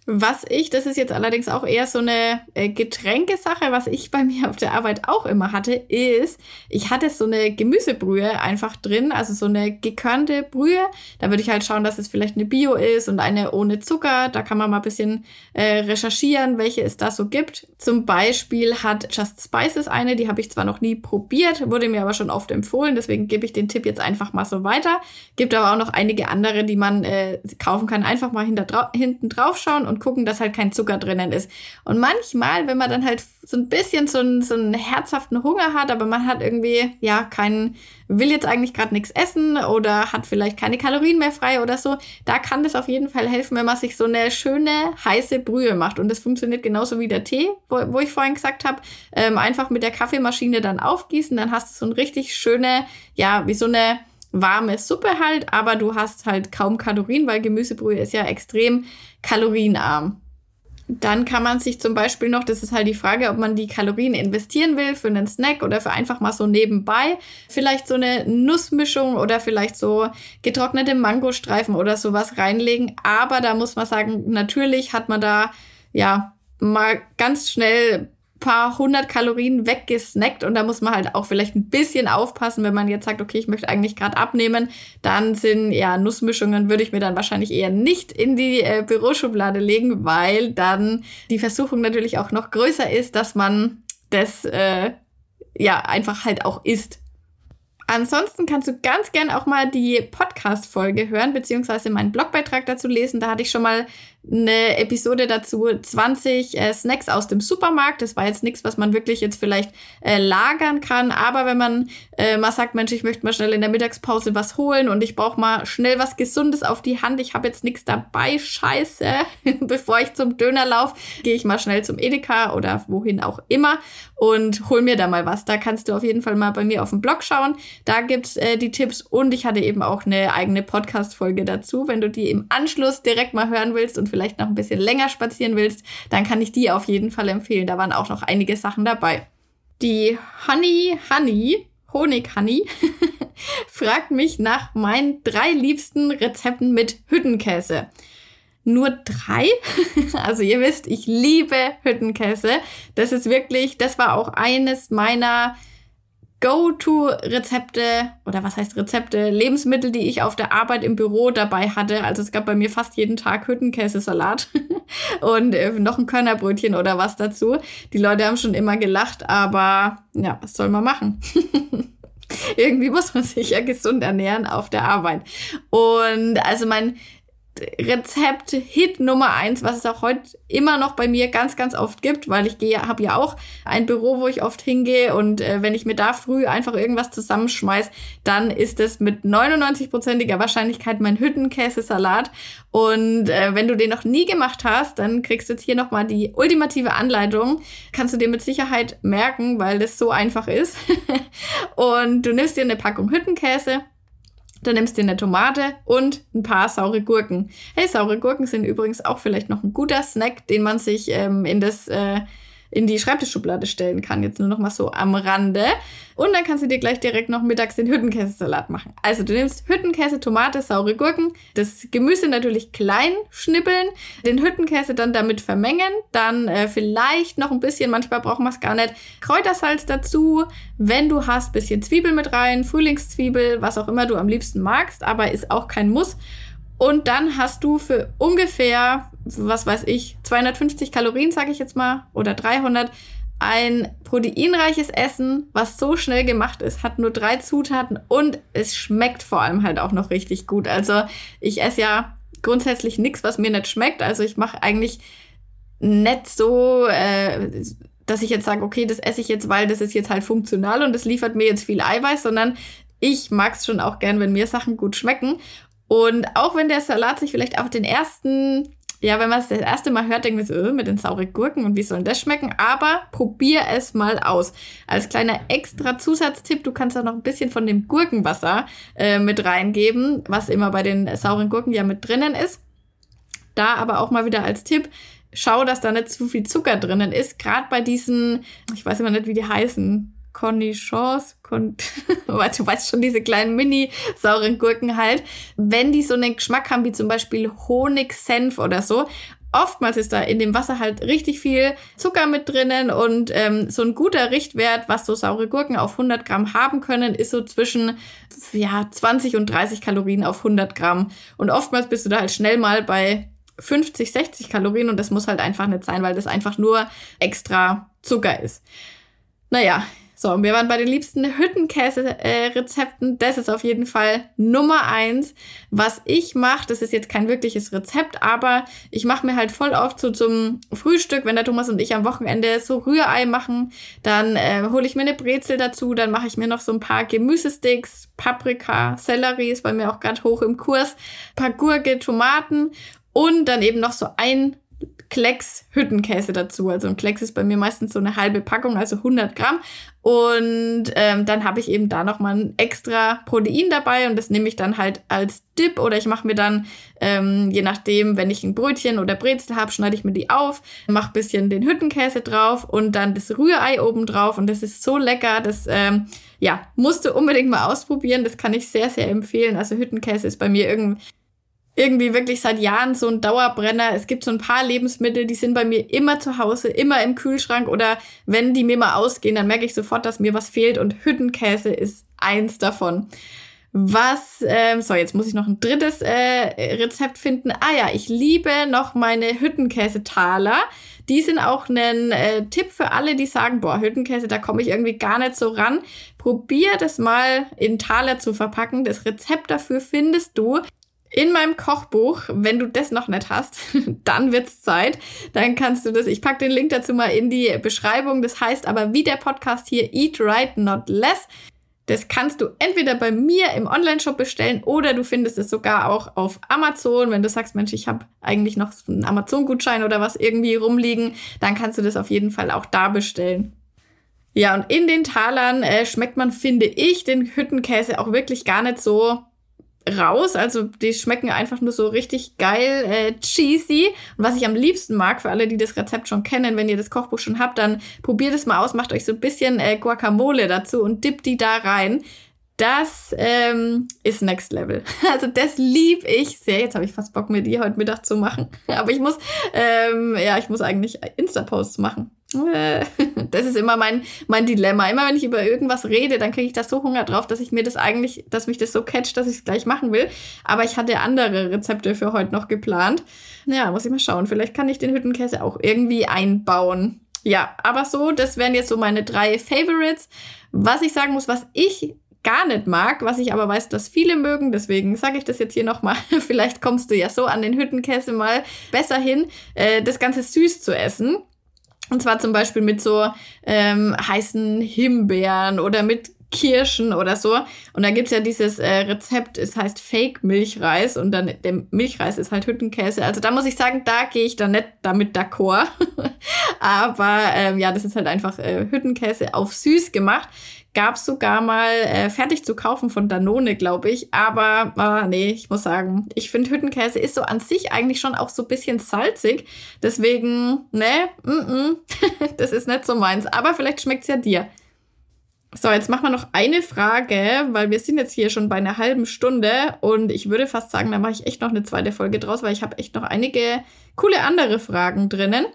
Was ich, das ist jetzt allerdings auch eher so eine äh, Getränkesache, was ich bei mir auf der Arbeit auch immer hatte, ist, ich hatte so eine Gemüsebrühe einfach drin, also so eine gekörnte Brühe. Da würde ich halt schauen, dass es vielleicht eine Bio ist und eine ohne Zucker. Da kann man mal ein bisschen äh, recherchieren, welche es da so gibt. Zum Beispiel hat Just Spices eine, die habe ich zwar noch nie probiert, wurde mir aber schon oft empfohlen, deswegen gebe ich den Tipp jetzt einfach mal so weiter. Gibt aber auch noch einige andere, die man äh, kaufen kann. Einfach mal hinten drauf schauen und gucken, dass halt kein Zucker drinnen ist. Und manchmal, wenn man dann halt so ein bisschen so einen, so einen herzhaften Hunger hat, aber man hat irgendwie, ja, keinen, will jetzt eigentlich gerade nichts essen oder hat vielleicht keine Kalorien mehr frei oder so, da kann das auf jeden Fall helfen, wenn man sich so eine schöne heiße Brühe macht. Und das funktioniert genauso wie der Tee, wo, wo ich vorhin gesagt habe. Ähm, einfach mit der Kaffeemaschine dann aufgießen, dann hast du so ein richtig schöne, ja, wie so eine warme Suppe halt, aber du hast halt kaum Kalorien, weil Gemüsebrühe ist ja extrem kalorienarm. Dann kann man sich zum Beispiel noch, das ist halt die Frage, ob man die Kalorien investieren will für einen Snack oder für einfach mal so nebenbei. Vielleicht so eine Nussmischung oder vielleicht so getrocknete Mangostreifen oder sowas reinlegen. Aber da muss man sagen, natürlich hat man da ja mal ganz schnell paar hundert Kalorien weggesnackt und da muss man halt auch vielleicht ein bisschen aufpassen, wenn man jetzt sagt, okay, ich möchte eigentlich gerade abnehmen, dann sind ja Nussmischungen würde ich mir dann wahrscheinlich eher nicht in die äh, Büroschublade legen, weil dann die Versuchung natürlich auch noch größer ist, dass man das äh, ja einfach halt auch isst. Ansonsten kannst du ganz gern auch mal die Podcast-Folge hören, beziehungsweise meinen Blogbeitrag dazu lesen. Da hatte ich schon mal eine Episode dazu, 20 äh, Snacks aus dem Supermarkt. Das war jetzt nichts, was man wirklich jetzt vielleicht äh, lagern kann. Aber wenn man äh, mal sagt, Mensch, ich möchte mal schnell in der Mittagspause was holen und ich brauche mal schnell was Gesundes auf die Hand, ich habe jetzt nichts dabei, scheiße. Bevor ich zum Döner laufe, gehe ich mal schnell zum Edeka oder wohin auch immer und hol mir da mal was. Da kannst du auf jeden Fall mal bei mir auf dem Blog schauen. Da gibt's äh, die Tipps und ich hatte eben auch eine eigene Podcast-Folge dazu. Wenn du die im Anschluss direkt mal hören willst und vielleicht noch ein bisschen länger spazieren willst, dann kann ich die auf jeden Fall empfehlen. Da waren auch noch einige Sachen dabei. Die Honey Honey, Honig Honey, fragt mich nach meinen drei liebsten Rezepten mit Hüttenkäse. Nur drei? also ihr wisst, ich liebe Hüttenkäse. Das ist wirklich, das war auch eines meiner Go-To-Rezepte oder was heißt Rezepte, Lebensmittel, die ich auf der Arbeit im Büro dabei hatte. Also es gab bei mir fast jeden Tag Hüttenkäsesalat und äh, noch ein Körnerbrötchen oder was dazu. Die Leute haben schon immer gelacht, aber ja, was soll man machen? Irgendwie muss man sich ja gesund ernähren auf der Arbeit. Und also mein Rezept Hit Nummer eins, was es auch heute immer noch bei mir ganz, ganz oft gibt, weil ich gehe, habe ja auch ein Büro, wo ich oft hingehe und äh, wenn ich mir da früh einfach irgendwas zusammenschmeiß, dann ist es mit 99-prozentiger Wahrscheinlichkeit mein Hüttenkäsesalat. Und äh, wenn du den noch nie gemacht hast, dann kriegst du jetzt hier nochmal die ultimative Anleitung. Kannst du dir mit Sicherheit merken, weil das so einfach ist. und du nimmst dir eine Packung Hüttenkäse, dann nimmst du eine Tomate und ein paar saure Gurken. Hey, saure Gurken sind übrigens auch vielleicht noch ein guter Snack, den man sich ähm, in das äh, in die Schreibtischschublade stellen kann. Jetzt nur noch mal so am Rande. Und dann kannst du dir gleich direkt noch mittags den Hüttenkäsesalat machen. Also du nimmst Hüttenkäse, Tomate, saure Gurken, das Gemüse natürlich klein schnippeln, den Hüttenkäse dann damit vermengen, dann äh, vielleicht noch ein bisschen, manchmal braucht man es gar nicht, Kräutersalz dazu. Wenn du hast, bisschen Zwiebel mit rein, Frühlingszwiebel, was auch immer du am liebsten magst, aber ist auch kein Muss. Und dann hast du für ungefähr, was weiß ich, 250 Kalorien, sage ich jetzt mal, oder 300, ein proteinreiches Essen, was so schnell gemacht ist, hat nur drei Zutaten und es schmeckt vor allem halt auch noch richtig gut. Also ich esse ja grundsätzlich nichts, was mir nicht schmeckt. Also ich mache eigentlich nicht so, äh, dass ich jetzt sage, okay, das esse ich jetzt, weil das ist jetzt halt funktional und das liefert mir jetzt viel Eiweiß, sondern ich mag es schon auch gern, wenn mir Sachen gut schmecken. Und auch wenn der Salat sich vielleicht auf den ersten, ja, wenn man es das erste Mal hört, denkt man so, äh, mit den sauren Gurken und wie soll das schmecken? Aber probier es mal aus. Als kleiner extra Zusatztipp, du kannst auch noch ein bisschen von dem Gurkenwasser äh, mit reingeben, was immer bei den sauren Gurken ja mit drinnen ist. Da aber auch mal wieder als Tipp, schau, dass da nicht zu viel Zucker drinnen ist. Gerade bei diesen, ich weiß immer nicht, wie die heißen, Cornichons, Con du weißt schon, diese kleinen mini-sauren Gurken halt, wenn die so einen Geschmack haben wie zum Beispiel Honig, Senf oder so, oftmals ist da in dem Wasser halt richtig viel Zucker mit drinnen und ähm, so ein guter Richtwert, was so saure Gurken auf 100 Gramm haben können, ist so zwischen ja 20 und 30 Kalorien auf 100 Gramm. Und oftmals bist du da halt schnell mal bei 50, 60 Kalorien und das muss halt einfach nicht sein, weil das einfach nur extra Zucker ist. Naja, so, wir waren bei den liebsten Hüttenkäse-Rezepten. das ist auf jeden Fall Nummer eins. Was ich mache, das ist jetzt kein wirkliches Rezept, aber ich mache mir halt voll oft so zum Frühstück, wenn der Thomas und ich am Wochenende so Rührei machen, dann äh, hole ich mir eine Brezel dazu, dann mache ich mir noch so ein paar Gemüsesticks, Paprika, Sellerie ist bei mir auch gerade hoch im Kurs, paar Gurke, Tomaten und dann eben noch so ein Klecks Hüttenkäse dazu. Also ein Klecks ist bei mir meistens so eine halbe Packung, also 100 Gramm. Und ähm, dann habe ich eben da nochmal ein extra Protein dabei und das nehme ich dann halt als Dip oder ich mache mir dann, ähm, je nachdem, wenn ich ein Brötchen oder Brezel habe, schneide ich mir die auf, mache bisschen den Hüttenkäse drauf und dann das Rührei oben drauf und das ist so lecker, das ähm, ja, musst du unbedingt mal ausprobieren, das kann ich sehr, sehr empfehlen. Also Hüttenkäse ist bei mir irgendwie irgendwie wirklich seit Jahren so ein Dauerbrenner. Es gibt so ein paar Lebensmittel, die sind bei mir immer zu Hause, immer im Kühlschrank oder wenn die mir mal ausgehen, dann merke ich sofort, dass mir was fehlt und Hüttenkäse ist eins davon. Was, ähm, so, jetzt muss ich noch ein drittes äh, Rezept finden. Ah ja, ich liebe noch meine Hüttenkäsetaler. Die sind auch ein äh, Tipp für alle, die sagen, boah, Hüttenkäse, da komme ich irgendwie gar nicht so ran. Probier das mal in Taler zu verpacken. Das Rezept dafür findest du in meinem Kochbuch. Wenn du das noch nicht hast, dann wird's Zeit. Dann kannst du das, ich pack den Link dazu mal in die Beschreibung. Das heißt aber wie der Podcast hier Eat Right Not Less. Das kannst du entweder bei mir im Online-Shop bestellen oder du findest es sogar auch auf Amazon. Wenn du sagst, Mensch, ich habe eigentlich noch einen Amazon-Gutschein oder was irgendwie rumliegen, dann kannst du das auf jeden Fall auch da bestellen. Ja, und in den Talern äh, schmeckt man, finde ich, den Hüttenkäse auch wirklich gar nicht so raus. Also die schmecken einfach nur so richtig geil, äh, cheesy. Und was ich am liebsten mag, für alle, die das Rezept schon kennen, wenn ihr das Kochbuch schon habt, dann probiert es mal aus, macht euch so ein bisschen äh, Guacamole dazu und dippt die da rein. Das ähm, ist Next Level. Also das lieb ich sehr. Jetzt habe ich fast Bock, mir die heute Mittag zu machen. Aber ich muss, ähm, ja, ich muss eigentlich Insta-Posts machen. Äh, das ist immer mein, mein Dilemma. Immer wenn ich über irgendwas rede, dann kriege ich da so Hunger drauf, dass ich mir das eigentlich, dass mich das so catcht, dass ich es gleich machen will. Aber ich hatte andere Rezepte für heute noch geplant. Ja, muss ich mal schauen. Vielleicht kann ich den Hüttenkäse auch irgendwie einbauen. Ja, aber so, das wären jetzt so meine drei Favorites. Was ich sagen muss, was ich gar nicht mag, was ich aber weiß, dass viele mögen. Deswegen sage ich das jetzt hier nochmal. Vielleicht kommst du ja so an den Hüttenkäse mal besser hin, äh, das Ganze süß zu essen. Und zwar zum Beispiel mit so ähm, heißen Himbeeren oder mit Kirschen oder so. Und da gibt's ja dieses äh, Rezept, es heißt Fake-Milchreis und dann der Milchreis ist halt Hüttenkäse. Also da muss ich sagen, da gehe ich dann nicht damit d'accord. Aber ähm, ja, das ist halt einfach äh, Hüttenkäse auf süß gemacht gab es sogar mal äh, fertig zu kaufen von Danone, glaube ich. Aber äh, nee, ich muss sagen, ich finde Hüttenkäse ist so an sich eigentlich schon auch so ein bisschen salzig. Deswegen, ne, mm -mm, das ist nicht so meins. Aber vielleicht schmeckt's ja dir. So, jetzt machen wir noch eine Frage, weil wir sind jetzt hier schon bei einer halben Stunde und ich würde fast sagen, da mache ich echt noch eine zweite Folge draus, weil ich habe echt noch einige coole andere Fragen drinnen.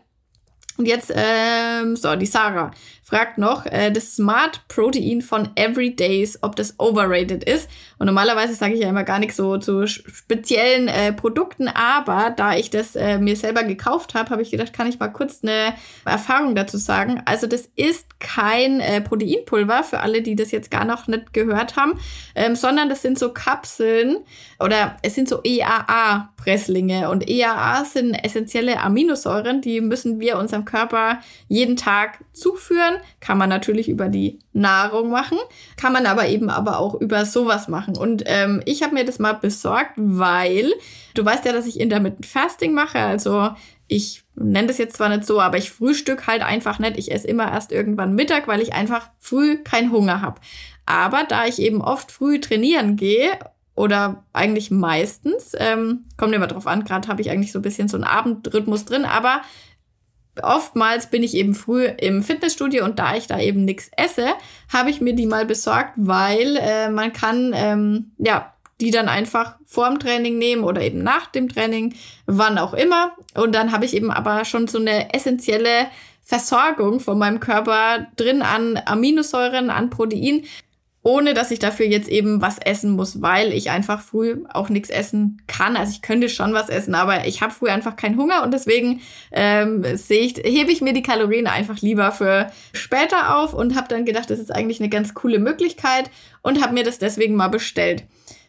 Und jetzt, ähm, so, die Sarah fragt noch, äh, das Smart Protein von Everydays, ob das overrated ist. Und normalerweise sage ich ja immer gar nichts so zu speziellen äh, Produkten, aber da ich das äh, mir selber gekauft habe, habe ich gedacht, kann ich mal kurz eine Erfahrung dazu sagen. Also das ist kein äh, Proteinpulver für alle, die das jetzt gar noch nicht gehört haben, ähm, sondern das sind so Kapseln oder es sind so EAA-Presslinge. Und EAA sind essentielle Aminosäuren, die müssen wir unserem Körper jeden Tag zuführen. Kann man natürlich über die Nahrung machen, kann man aber eben aber auch über sowas machen. Und ähm, ich habe mir das mal besorgt, weil du weißt ja, dass ich Intermittent Fasting mache. Also ich nenne das jetzt zwar nicht so, aber ich frühstück halt einfach nicht. Ich esse immer erst irgendwann Mittag, weil ich einfach früh keinen Hunger habe. Aber da ich eben oft früh trainieren gehe oder eigentlich meistens, ähm, kommt immer drauf an, gerade habe ich eigentlich so ein bisschen so einen Abendrhythmus drin, aber oftmals bin ich eben früh im Fitnessstudio und da ich da eben nichts esse, habe ich mir die mal besorgt, weil äh, man kann ähm, ja die dann einfach vorm Training nehmen oder eben nach dem Training, wann auch immer. Und dann habe ich eben aber schon so eine essentielle Versorgung von meinem Körper drin an Aminosäuren, an Protein, ohne dass ich dafür jetzt eben was essen muss, weil ich einfach früh auch nichts essen kann. Also ich könnte schon was essen, aber ich habe früh einfach keinen Hunger und deswegen ähm, sehe ich, hebe ich mir die Kalorien einfach lieber für später auf und habe dann gedacht, das ist eigentlich eine ganz coole Möglichkeit und habe mir das deswegen mal bestellt.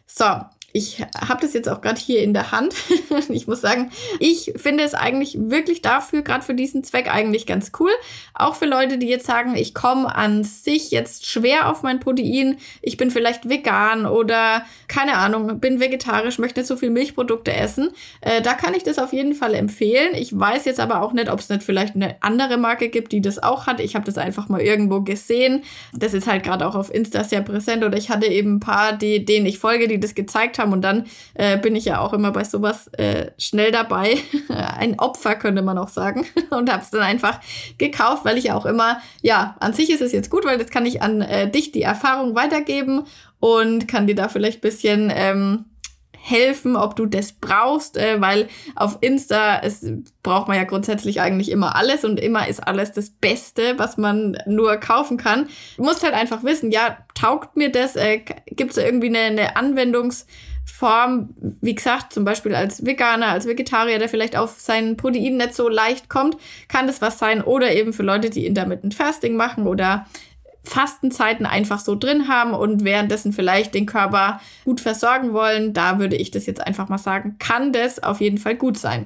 So, ich habe das jetzt auch gerade hier in der Hand. ich muss sagen, ich finde es eigentlich wirklich dafür, gerade für diesen Zweck eigentlich ganz cool. Auch für Leute, die jetzt sagen, ich komme an sich jetzt schwer auf mein Protein, ich bin vielleicht vegan oder keine Ahnung, bin vegetarisch, möchte nicht so viel Milchprodukte essen. Äh, da kann ich das auf jeden Fall empfehlen. Ich weiß jetzt aber auch nicht, ob es nicht vielleicht eine andere Marke gibt, die das auch hat. Ich habe das einfach mal irgendwo gesehen. Das ist halt gerade auch auf Insta sehr präsent oder ich hatte eben ein paar, die, denen ich folge, die das gezeigt haben haben. Und dann äh, bin ich ja auch immer bei sowas äh, schnell dabei. Ein Opfer könnte man auch sagen. Und habe es dann einfach gekauft, weil ich ja auch immer, ja, an sich ist es jetzt gut, weil jetzt kann ich an äh, dich die Erfahrung weitergeben und kann dir da vielleicht ein bisschen ähm, helfen, ob du das brauchst, äh, weil auf Insta es braucht man ja grundsätzlich eigentlich immer alles und immer ist alles das Beste, was man nur kaufen kann. Du musst halt einfach wissen, ja, taugt mir das? Äh, Gibt es irgendwie eine, eine Anwendungs- Form, wie gesagt, zum Beispiel als Veganer, als Vegetarier, der vielleicht auf sein Protein nicht so leicht kommt, kann das was sein. Oder eben für Leute, die Intermittent Fasting machen oder Fastenzeiten einfach so drin haben und währenddessen vielleicht den Körper gut versorgen wollen. Da würde ich das jetzt einfach mal sagen, kann das auf jeden Fall gut sein.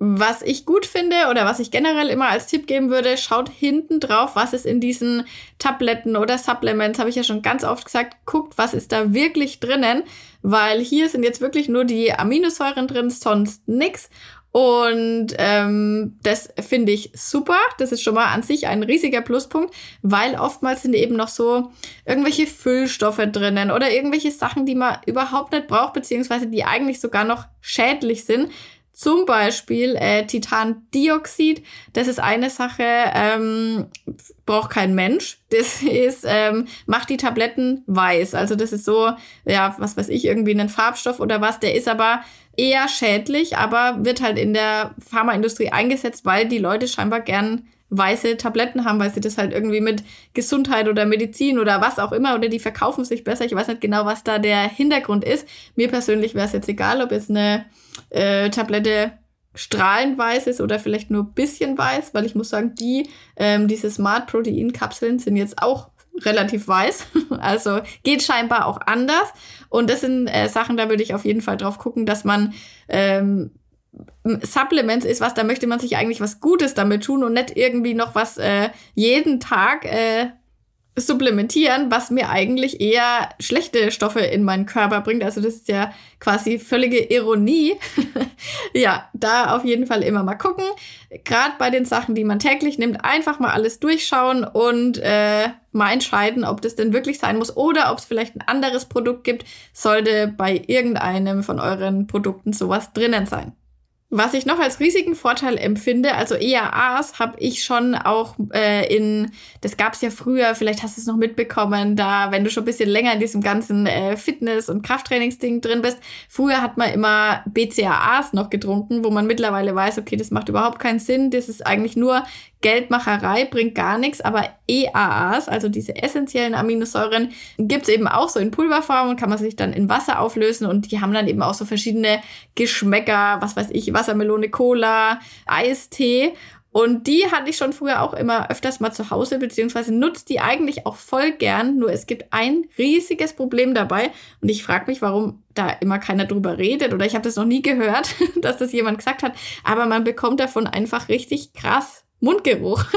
Was ich gut finde oder was ich generell immer als Tipp geben würde, schaut hinten drauf, was ist in diesen Tabletten oder Supplements, habe ich ja schon ganz oft gesagt, guckt, was ist da wirklich drinnen, weil hier sind jetzt wirklich nur die Aminosäuren drin, sonst nix. Und ähm, das finde ich super. Das ist schon mal an sich ein riesiger Pluspunkt, weil oftmals sind eben noch so irgendwelche Füllstoffe drinnen oder irgendwelche Sachen, die man überhaupt nicht braucht, beziehungsweise die eigentlich sogar noch schädlich sind. Zum Beispiel äh, Titandioxid, das ist eine Sache, ähm, braucht kein Mensch. Das ist, ähm, macht die Tabletten weiß. Also das ist so, ja, was weiß ich, irgendwie ein Farbstoff oder was. Der ist aber eher schädlich, aber wird halt in der Pharmaindustrie eingesetzt, weil die Leute scheinbar gern weiße Tabletten haben, weil sie das halt irgendwie mit Gesundheit oder Medizin oder was auch immer oder die verkaufen sich besser. Ich weiß nicht genau, was da der Hintergrund ist. Mir persönlich wäre es jetzt egal, ob es eine äh, Tablette strahlend weiß ist oder vielleicht nur bisschen weiß, weil ich muss sagen, die, ähm, diese Smart Protein Kapseln sind jetzt auch relativ weiß. Also geht scheinbar auch anders. Und das sind äh, Sachen, da würde ich auf jeden Fall drauf gucken, dass man ähm, Supplements ist was, da möchte man sich eigentlich was Gutes damit tun und nicht irgendwie noch was äh, jeden Tag äh, supplementieren, was mir eigentlich eher schlechte Stoffe in meinen Körper bringt. Also das ist ja quasi völlige Ironie. ja, da auf jeden Fall immer mal gucken. Gerade bei den Sachen, die man täglich nimmt, einfach mal alles durchschauen und äh, mal entscheiden, ob das denn wirklich sein muss oder ob es vielleicht ein anderes Produkt gibt, sollte bei irgendeinem von euren Produkten sowas drinnen sein. Was ich noch als riesigen Vorteil empfinde, also EAAs habe ich schon auch äh, in, das gab es ja früher, vielleicht hast du es noch mitbekommen, da, wenn du schon ein bisschen länger in diesem ganzen äh, Fitness- und Krafttrainingsding drin bist. Früher hat man immer BCAAs noch getrunken, wo man mittlerweile weiß, okay, das macht überhaupt keinen Sinn, das ist eigentlich nur Geldmacherei bringt gar nichts, aber EAAs, also diese essentiellen Aminosäuren, gibt's eben auch so in Pulverform und kann man sich dann in Wasser auflösen und die haben dann eben auch so verschiedene Geschmäcker, was weiß ich, Wassermelone, Cola, Eistee. Und die hatte ich schon früher auch immer öfters mal zu Hause, beziehungsweise nutzt die eigentlich auch voll gern. Nur es gibt ein riesiges Problem dabei. Und ich frage mich, warum da immer keiner drüber redet. Oder ich habe das noch nie gehört, dass das jemand gesagt hat. Aber man bekommt davon einfach richtig krass Mundgeruch.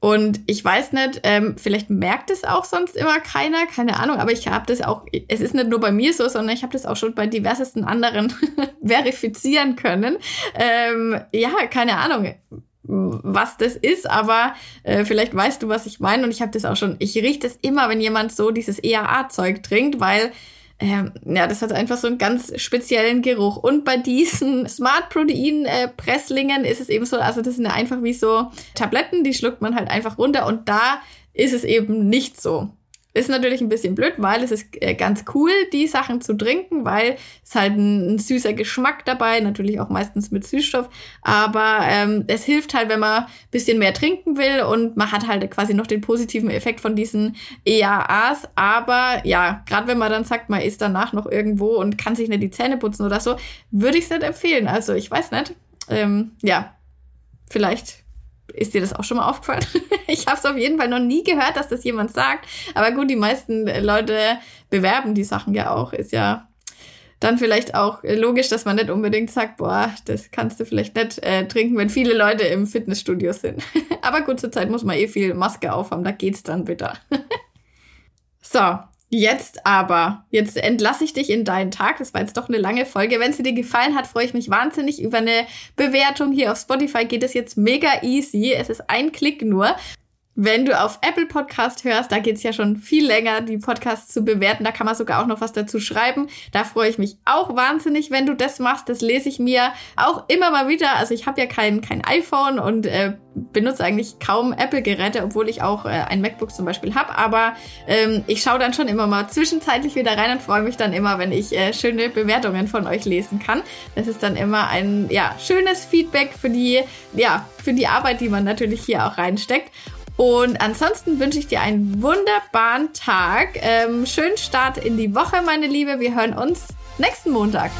Und ich weiß nicht, ähm, vielleicht merkt es auch sonst immer keiner, keine Ahnung, aber ich habe das auch, es ist nicht nur bei mir so, sondern ich habe das auch schon bei diversesten anderen verifizieren können. Ähm, ja, keine Ahnung was das ist, aber äh, vielleicht weißt du, was ich meine. Und ich habe das auch schon, ich rieche das immer, wenn jemand so dieses EAA-Zeug trinkt, weil ähm, ja, das hat einfach so einen ganz speziellen Geruch. Und bei diesen Smart Protein Presslingen ist es eben so, also das sind ja einfach wie so Tabletten, die schluckt man halt einfach runter und da ist es eben nicht so. Ist natürlich ein bisschen blöd, weil es ist äh, ganz cool, die Sachen zu trinken, weil es halt ein, ein süßer Geschmack dabei, natürlich auch meistens mit Süßstoff. Aber ähm, es hilft halt, wenn man ein bisschen mehr trinken will und man hat halt quasi noch den positiven Effekt von diesen EAAs. Aber ja, gerade wenn man dann sagt, man ist danach noch irgendwo und kann sich nicht die Zähne putzen oder so, würde ich es nicht empfehlen. Also ich weiß nicht. Ähm, ja, vielleicht ist dir das auch schon mal aufgefallen? ich habe es auf jeden Fall noch nie gehört, dass das jemand sagt. Aber gut, die meisten Leute bewerben die Sachen ja auch. Ist ja dann vielleicht auch logisch, dass man nicht unbedingt sagt, boah, das kannst du vielleicht nicht äh, trinken, wenn viele Leute im Fitnessstudio sind. Aber gut, zur Zeit muss man eh viel Maske aufhaben, da geht's dann bitter. so, Jetzt aber, jetzt entlasse ich dich in deinen Tag. Das war jetzt doch eine lange Folge. Wenn sie dir gefallen hat, freue ich mich wahnsinnig über eine Bewertung. Hier auf Spotify geht es jetzt mega easy. Es ist ein Klick nur. Wenn du auf Apple Podcast hörst, da geht's ja schon viel länger, die Podcasts zu bewerten. Da kann man sogar auch noch was dazu schreiben. Da freue ich mich auch wahnsinnig, wenn du das machst. Das lese ich mir auch immer mal wieder. Also ich habe ja kein, kein iPhone und äh, benutze eigentlich kaum Apple-Geräte, obwohl ich auch äh, ein MacBook zum Beispiel habe. Aber ähm, ich schaue dann schon immer mal zwischenzeitlich wieder rein und freue mich dann immer, wenn ich äh, schöne Bewertungen von euch lesen kann. Das ist dann immer ein ja, schönes Feedback für die, ja, für die Arbeit, die man natürlich hier auch reinsteckt. Und ansonsten wünsche ich dir einen wunderbaren Tag. Ähm, schönen Start in die Woche, meine Liebe. Wir hören uns nächsten Montag.